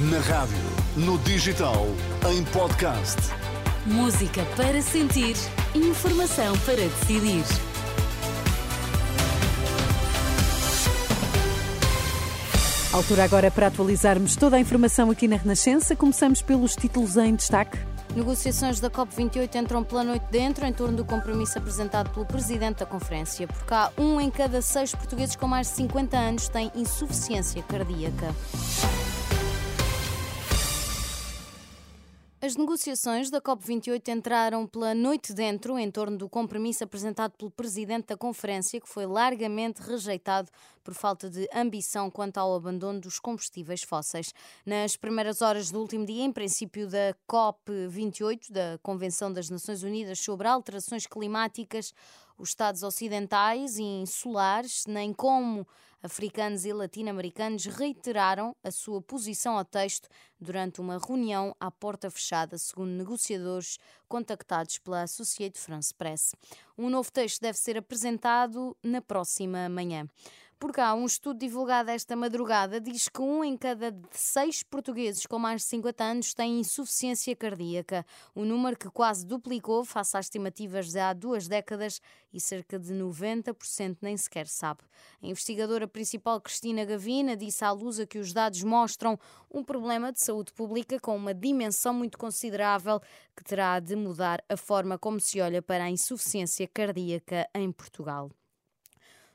Na rádio, no digital, em podcast. Música para sentir, informação para decidir. Altura agora para atualizarmos toda a informação aqui na Renascença. Começamos pelos títulos em destaque. Negociações da COP28 entram pela noite dentro em torno do compromisso apresentado pelo Presidente da Conferência. Por cá, um em cada seis portugueses com mais de 50 anos tem insuficiência cardíaca. As negociações da COP28 entraram pela noite dentro em torno do compromisso apresentado pelo presidente da conferência, que foi largamente rejeitado por falta de ambição quanto ao abandono dos combustíveis fósseis. Nas primeiras horas do último dia, em princípio da COP28, da Convenção das Nações Unidas sobre Alterações Climáticas, os Estados ocidentais e insulares, nem como africanos e latino-americanos reiteraram a sua posição ao texto durante uma reunião à porta fechada, segundo negociadores contactados pela Associated France Press. Um novo texto deve ser apresentado na próxima manhã. Por cá, um estudo divulgado esta madrugada diz que um em cada seis portugueses com mais de 50 anos tem insuficiência cardíaca, um número que quase duplicou face às estimativas de há duas décadas e cerca de 90% nem sequer sabe. A investigadora principal Cristina Gavina disse à Lusa que os dados mostram um problema de saúde pública com uma dimensão muito considerável que terá de mudar a forma como se olha para a insuficiência cardíaca em Portugal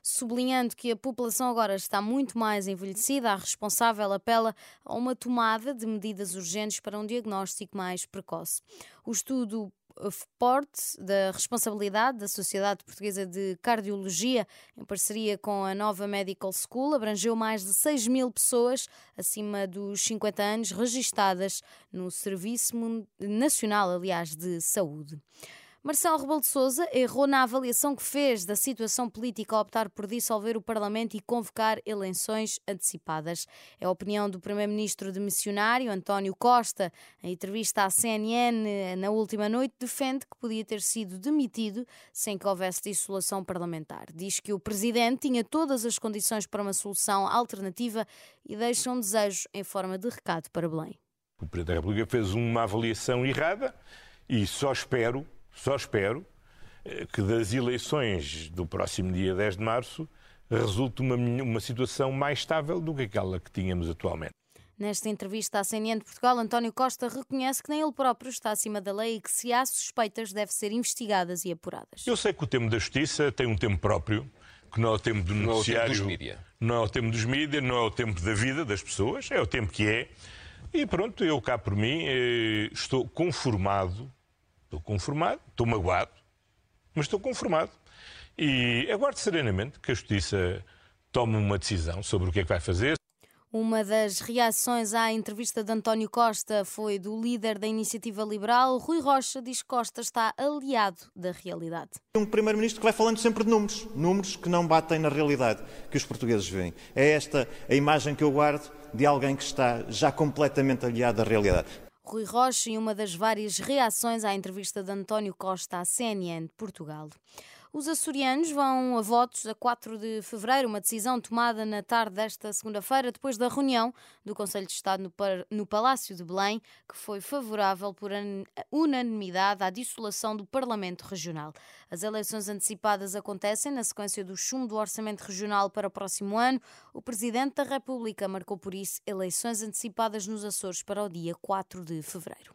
sublinhando que a população agora está muito mais envelhecida, a responsável apela a uma tomada de medidas urgentes para um diagnóstico mais precoce. O estudo Forte da responsabilidade da Sociedade Portuguesa de Cardiologia, em parceria com a nova Medical School, abrangeu mais de 6 mil pessoas acima dos 50 anos registadas no Serviço Nacional, aliás, de Saúde. Marcelo Rebelo de Sousa errou na avaliação que fez da situação política ao optar por dissolver o Parlamento e convocar eleições antecipadas. É a opinião do primeiro-ministro de missionário, António Costa. Em entrevista à CNN na última noite, defende que podia ter sido demitido sem que houvesse dissolução parlamentar. Diz que o presidente tinha todas as condições para uma solução alternativa e deixa um desejo em forma de recado para Belém. O Presidente da República fez uma avaliação errada e só espero só espero eh, que das eleições do próximo dia 10 de março resulte uma, uma situação mais estável do que aquela que tínhamos atualmente. Nesta entrevista à CNN de Portugal, António Costa reconhece que nem ele próprio está acima da lei e que, se há suspeitas, devem ser investigadas e apuradas. Eu sei que o tempo da justiça tem um tempo próprio, que não é o tempo do noticiário, não é o tempo dos mídias, não é o tempo dos mídias, não é o tempo da vida das pessoas, é o tempo que é. E pronto, eu cá por mim eh, estou conformado Estou conformado, estou magoado, mas estou conformado. E aguardo serenamente que a Justiça tome uma decisão sobre o que é que vai fazer. Uma das reações à entrevista de António Costa foi do líder da Iniciativa Liberal. Rui Rocha diz que Costa está aliado da realidade. Um primeiro-ministro que vai falando sempre de números, números que não batem na realidade que os portugueses veem. É esta a imagem que eu guardo de alguém que está já completamente aliado à realidade. Rui Rocha em uma das várias reações à entrevista de António Costa à CNN de Portugal. Os açorianos vão a votos a 4 de fevereiro, uma decisão tomada na tarde desta segunda-feira, depois da reunião do Conselho de Estado no, Palácio de Belém, que foi favorável por unanimidade à dissolução do Parlamento Regional. As eleições antecipadas acontecem na sequência do chumbo do Orçamento Regional para o próximo ano. O Presidente da República marcou por isso eleições antecipadas nos Açores para o dia 4 de fevereiro.